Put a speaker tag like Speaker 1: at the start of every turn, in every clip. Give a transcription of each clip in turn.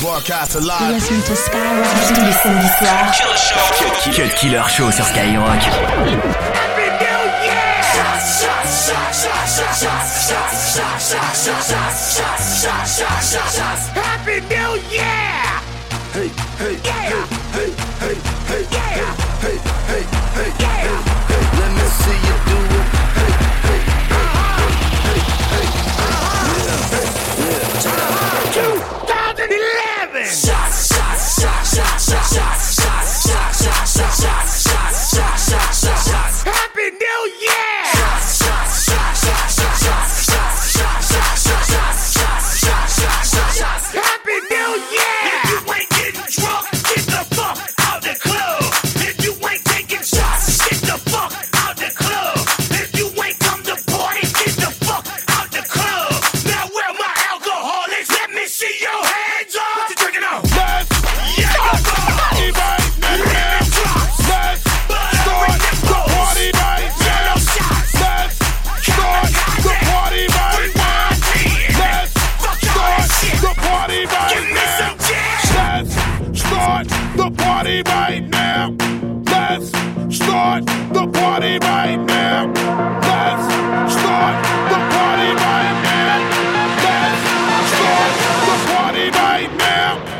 Speaker 1: Broadcast live. Listen to Skyrock tous les samedis soirs.
Speaker 2: Cut Killer Show sur Skyrock.
Speaker 3: Happy New Year! Hey, hey, yeah. hey, hey, hey, yeah. hey, hey, hey, yeah. hey, let me see you do it. Hey, hey,
Speaker 4: nightmare.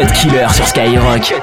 Speaker 2: Cut Killer sur Skyrock.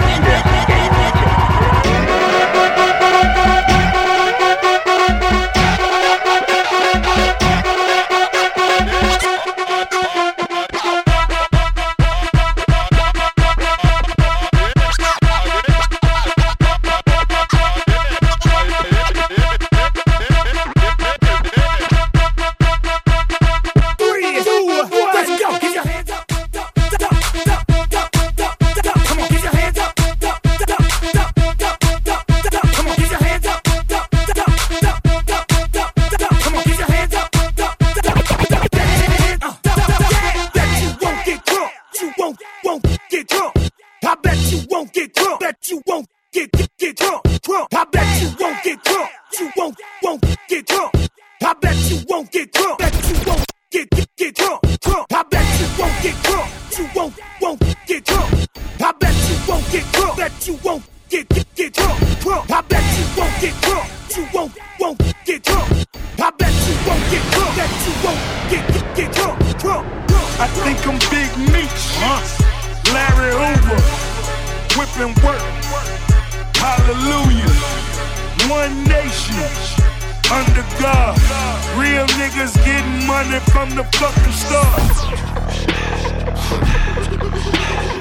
Speaker 3: Drunk. Drunk. I bet you won't get drunk. You won't, won't get drunk. I bet you won't get drunk. That you won't get get, get drunk. Drunk. Drunk. I
Speaker 4: think I'm Big Meech, uh-huh. Larry Hoover, whipping work. Hallelujah. One nation under God. Real niggas getting money from the fucking stars.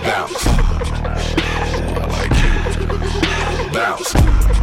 Speaker 5: Bounce. Bounce.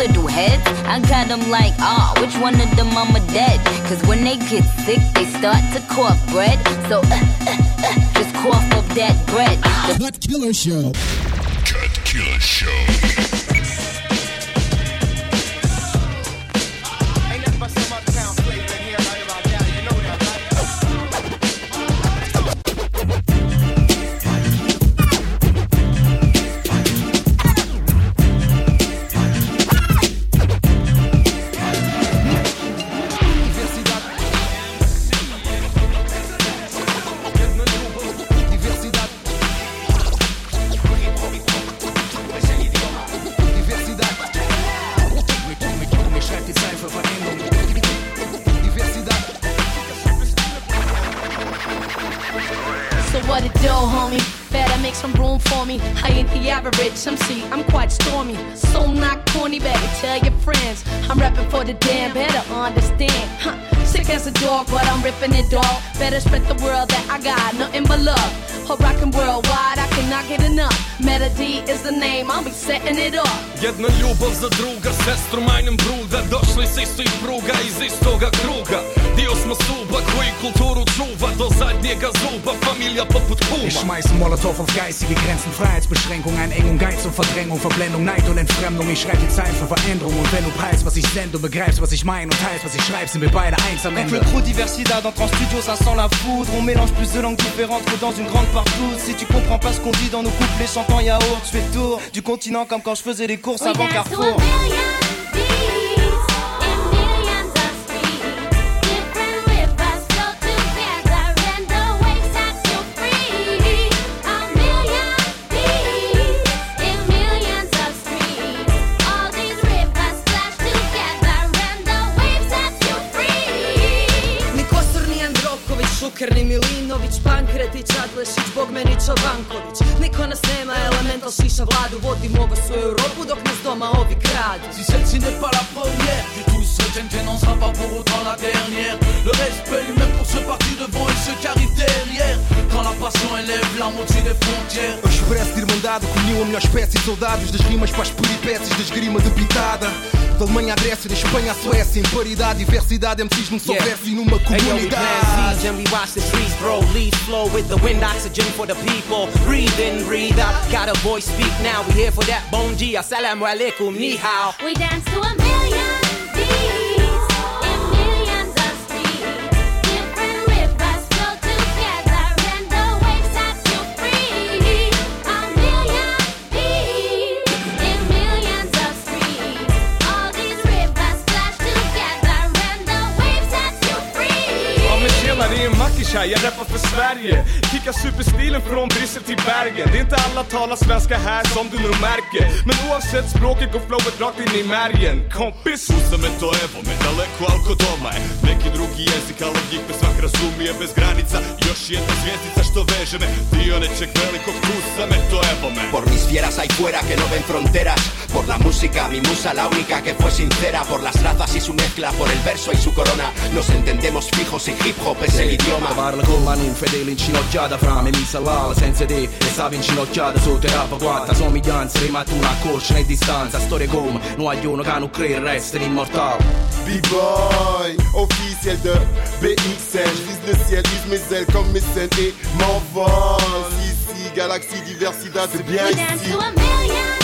Speaker 6: Little head
Speaker 5: heads. I got them like, ah, which one of them I'ma dead? Cause when they get sick, they start to cough bread. So, uh, uh, uh, just cough up that bread. The
Speaker 7: Cut Killer Show.
Speaker 8: Cut Killer Show.
Speaker 9: So what it do, homie? Better make some room for me. I ain't the average MC, I'm quite stormy. So not corny, baby. Tell your friends I'm rapping for the damn. Better understand. Huh. Sick as a dog, but I'm ripping it off. Better spread the world that I got nothing but love. Or rockin' worldwide, I cannot get enough. Melody is the name, I'll be setting it up.
Speaker 10: Jedna ljubav za druga, sestru majnem bruda Došli s istih pruga, iz istoga kruga Dio smo stuba koji kulturu čuva Do zadnjega zuba, familija poput kuma
Speaker 11: Ich schmeiß Molotow auf geistige Grenzen, Freiheitsbeschränkung, Einengung, Geiz und Verdrängung, Verblendung, Neid und Entfremdung. Ich schreibe die Zeilen für Veränderung und wenn du preist, was ich sende und begreifst, was ich meine und teilst, was ich schreibe, sind wir beide eins am Ende.
Speaker 12: le trop diversida dans ton studio, ça sent la foudre. On mélange plus de langues différentes que dans une grande partout. Si tu comprends pas ce qu'on dit dans nos couplets chantants yaourt, je fais tour du continent comme quand je faisais les courses avant Carrefour.
Speaker 13: Eu expresso de irmandade que uniu a melhor espécie de soldados Das rimas para as peripécias da esgrima debitada Da Alemanha à Grécia, da Espanha à Suécia Em paridade, diversidade, MCs num só
Speaker 14: Yeah.
Speaker 13: verso e numa
Speaker 14: Hey yo, we plant
Speaker 13: comunidade
Speaker 14: we watch the trees grow. Leaves flow with the wind, oxygen for the people. Breathe in, breathe out. Got a voice, speak now. We here for that. Bon G, assalamu alaikum, ni hao.
Speaker 15: We dance to a million
Speaker 10: Super superstilen från Bryssel till Bergen Det är inte alla talar svenska här som du nog märker Men oavsett språket går flowet rakt in i märgen Kompis!
Speaker 16: Usame to evo me, daleko alko doma je Neki drugi jezik, ali njih me svak razumije bez granica Još jedna zvijezdica što veže me Dio nečeg velikog usame to evo me
Speaker 17: Por mis fieras ahí fuera que no ven fronteras. Por la música, mi musa la única que fue sincera. Por las razas y su mezcla, por el verso y su corona. Nos entendemos fijos y hip hop es el idioma.
Speaker 18: Parla con fra me, mi salala senza te E stavo inginocchiata sotto e rappa quatta Somiglianza, rimatti una corsa e distanza Storie come, non agliono che non crede, resta immortale
Speaker 19: B-boy, officiel de BXL. Vise le ciel, use mes ailes comme mes scènes et m'envole. Ici, galaxie, diversité, c'est bien
Speaker 15: We dance
Speaker 19: ici.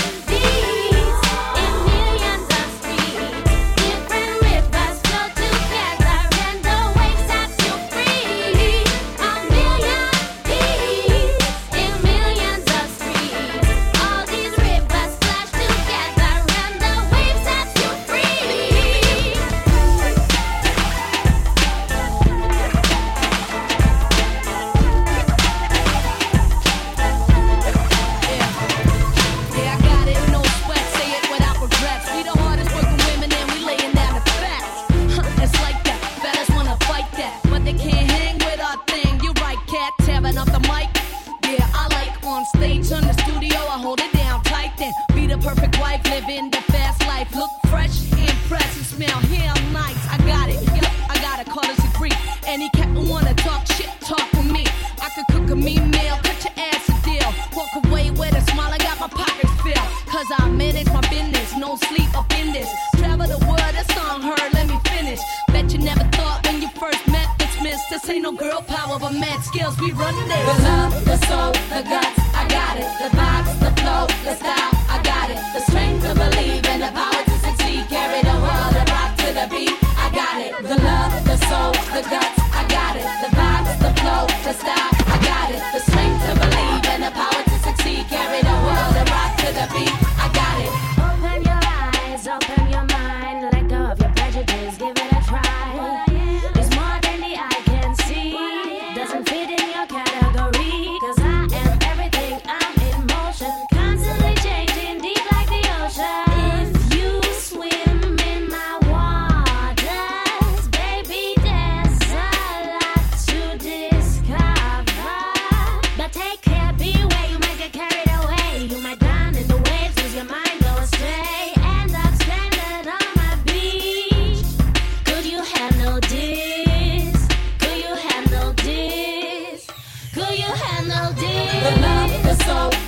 Speaker 15: my business. No sleep up in this. Travel the world, that song heard, let me finish. Bet you never thought when you first
Speaker 20: met this miss.
Speaker 9: This ain't no girl power, but mad skills, we run this.
Speaker 20: The love, the soul, the guts, I got it. The vibes, the flow, the style, I got it. The strength to believe and the power to succeed. Carry the world and rock to the beat, I got it. The love, the soul, the guts.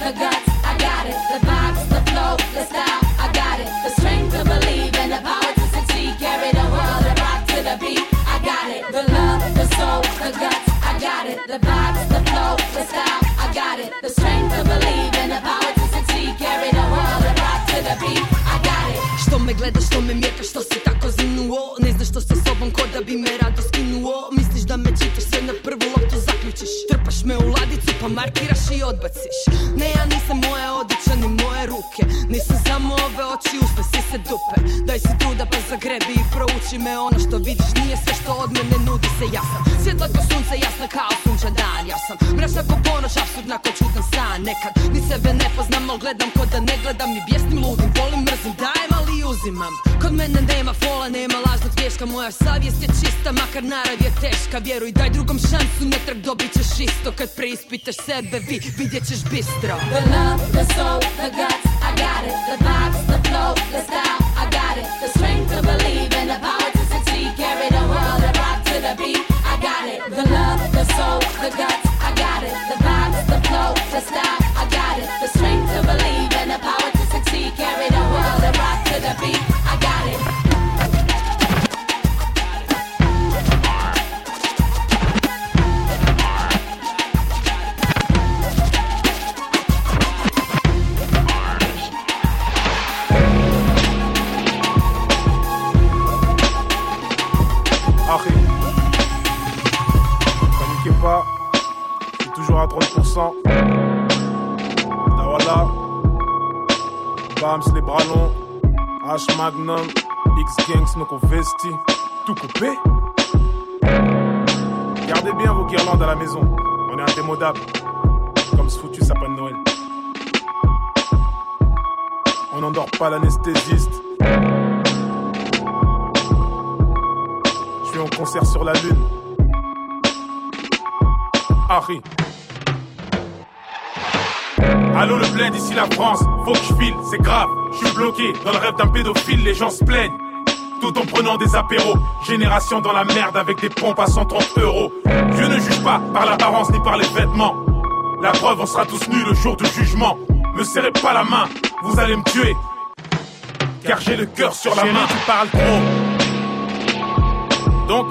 Speaker 20: The guts, I got it. The vibes, the flow, the style, I got it. The strength to believe and the power to succeed. Carry the world and rock to the beat. I got it. The love, the soul, the guts, I got it. The vibes, the flow, the style, I got it. The strength to believe and the power to succeed. Carry the world and rock to the beat. I got it.
Speaker 21: Što me gledaš, što me mjekaš, što si tako zinuo Ne znaš što sa sobom ko da bi me rado skinuo Misliš da me čitaš, sve na prvu loptu zaključiš Trpaš me u ladicu pa markiraš i odbaciš. Ne, ja nisam moja odjeća ni moje ruke. Nisam samo ove oči, usne si se dupe. Daj si truda pa zagrebi i prouči me. Ono što vidiš nije sve što od mene nudi se. Ja sam svjetla ko sunce, jasna kao sunčan dan. Ja sam mračna ko ponoć, absurdna ko čudan san. Nekad ni sebe ne poznam, al gledam ko da ne gledam. I bijesnim ludim, volim, mrzim, dajem ali uzimam. Kod mene nema fola, nema lažnog tješka Moja savjest je čista, makar narav je teška. Vjeruj, daj drugom šansu, ne dobit ćeš isto. Kad preispitaš sebe, vi vidjet ćeš bistro
Speaker 20: The love, the soul, the guts, I got it. The vibes, the flow, the style, I got it. The strength to believe and the power to succeed. Carry the world and rock to the beat. I got it. The love, the soul, the guts, I got it. The vibes, the flow, the style, I got it. The strength to believe and the power to succeed. Carry the world and rock to the beat.
Speaker 4: On est indémodable, comme ce foutu sapin de Noël. On n'endort pas l'anesthésiste. Je suis en concert sur la lune. Harry. Allô le bled, ici la France, faut que je file, c'est grave. Je suis bloqué dans le rêve d'un pédophile, les gens se plaignent. Tout en prenant des apéros, génération dans la merde avec des pompes à 130 euros. Ne pas par l'apparence ni par les vêtements. La preuve, on sera tous nus le jour du jugement. Me serrez pas la main, vous allez me tuer. Car j'ai le cœur sur la main. tu parles trop. Donc,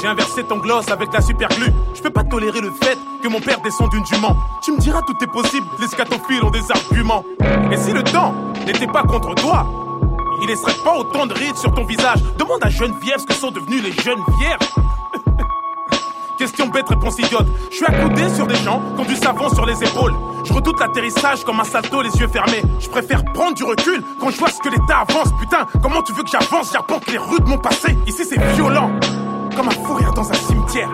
Speaker 4: j'ai inversé ton gloss avec la super glue. Je peux pas tolérer le fait que mon père descende d'une jument. Tu me diras tout est possible, les scatophiles ont des arguments. Et si le temps n'était pas contre toi, il laisserait pas autant de rides sur ton visage. Demande à Geneviève ce que sont devenus les jeunes vierges. Question bête, réponse idiote. Je suis accoudé sur des gens qui ont du savon sur les épaules. Je redoute l'atterrissage comme un salto, les yeux fermés. Je préfère prendre du recul quand je vois ce que l'État avance. Putain, comment tu veux que j'avance? J'arpente les rues de mon passé. Ici, c'est violent. Comme un fou dans un cimetière.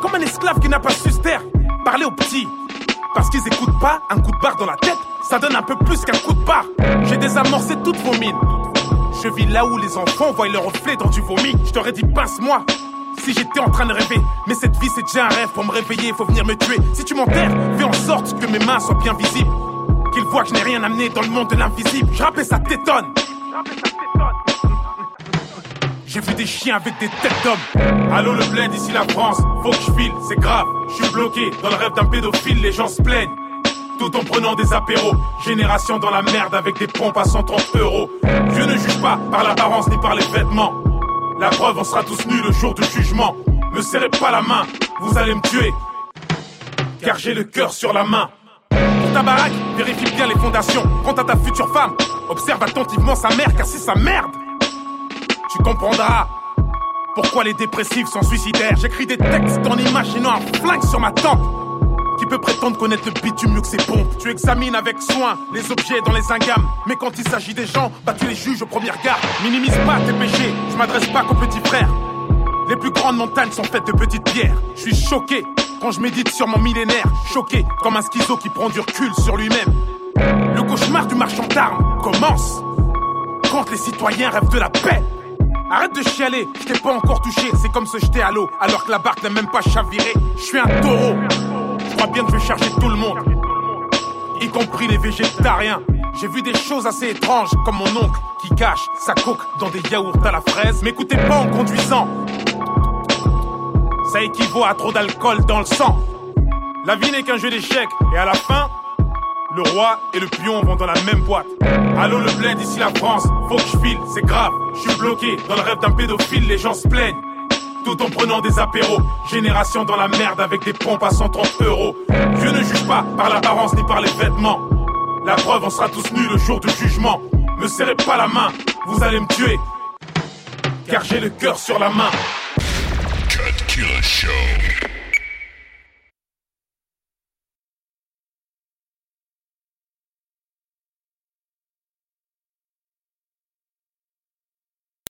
Speaker 4: Comme un esclave qui n'a pas su se taire. Parler aux petits. Parce qu'ils écoutent pas un coup de barre dans la tête. Ça donne un peu plus qu'un coup de barre. J'ai désamorcé toutes vos mines. Je vis là où les enfants voient le reflet dans du vomi. Je t'aurais dit pince-moi si j'étais en train de rêver. Mais cette vie c'est déjà un rêve. Pour me réveiller, faut venir me tuer. Si tu m'enterres, fais en sorte que mes mains soient bien visibles. Qu'ils voient que je n'ai rien amené dans le monde de l'invisible. Je rappelle ça t'étonne. J'ai vu des chiens avec des têtes d'hommes. Allô le bled, ici la France, faut que je file, c'est grave. Je suis bloqué dans le rêve d'un pédophile, les gens se plaignent. Tout en prenant des apéros. Génération dans la merde avec des pompes à 130 euros. Dieu ne juge pas par l'apparence ni par les vêtements. La preuve, on sera tous nus le jour du jugement. Me serrez pas la main, vous allez me tuer. Car j'ai le cœur sur la main. Pour ta baraque, vérifie bien les fondations. Quant à ta future femme, observe attentivement sa mère, car c'est sa merde. Tu comprendras pourquoi les dépressifs sont suicidaires. J'écris des textes en imaginant un flingue sur ma tempe. Peut prétendre connaître le bitume mieux que ses pompes Tu examines avec soin les objets dans les ingames. Mais quand il s'agit des gens, bah tu les juges au premier regard. Minimise pas tes péchés, je m'adresse pas qu'aux petits frères. Les plus grandes montagnes sont faites de petites pierres. Je suis choqué quand je médite sur mon millénaire. Choqué comme un schizo qui prend du recul sur lui-même. Le cauchemar du marchand d'armes commence quand les citoyens rêvent de la paix. Arrête de chialer, je t'ai pas encore touché. C'est comme se jeter à l'eau alors que la barque n'a même pas chaviré. Je suis un taureau. Bien vais charger tout le monde, y compris les végétariens. J'ai vu des choses assez étranges, comme mon oncle qui cache sa coque dans des yaourts à la fraise. M'écoutez pas en conduisant. Ça équivaut à trop d'alcool dans le sang. La vie n'est qu'un jeu d'échecs, et à la fin, le roi et le pion vont dans la même boîte. Allô le bled, ici la France, faut que je file, c'est grave. Je suis bloqué dans le rêve d'un pédophile, les gens se plaignent. Tout en prenant des apéros, génération dans la merde avec des pompes à 130 euros. Dieu ne juge pas par l'apparence ni par les vêtements. La preuve, on sera tous nus le jour du jugement. Me serrez pas la main, vous allez me tuer. Car j'ai le cœur sur la main.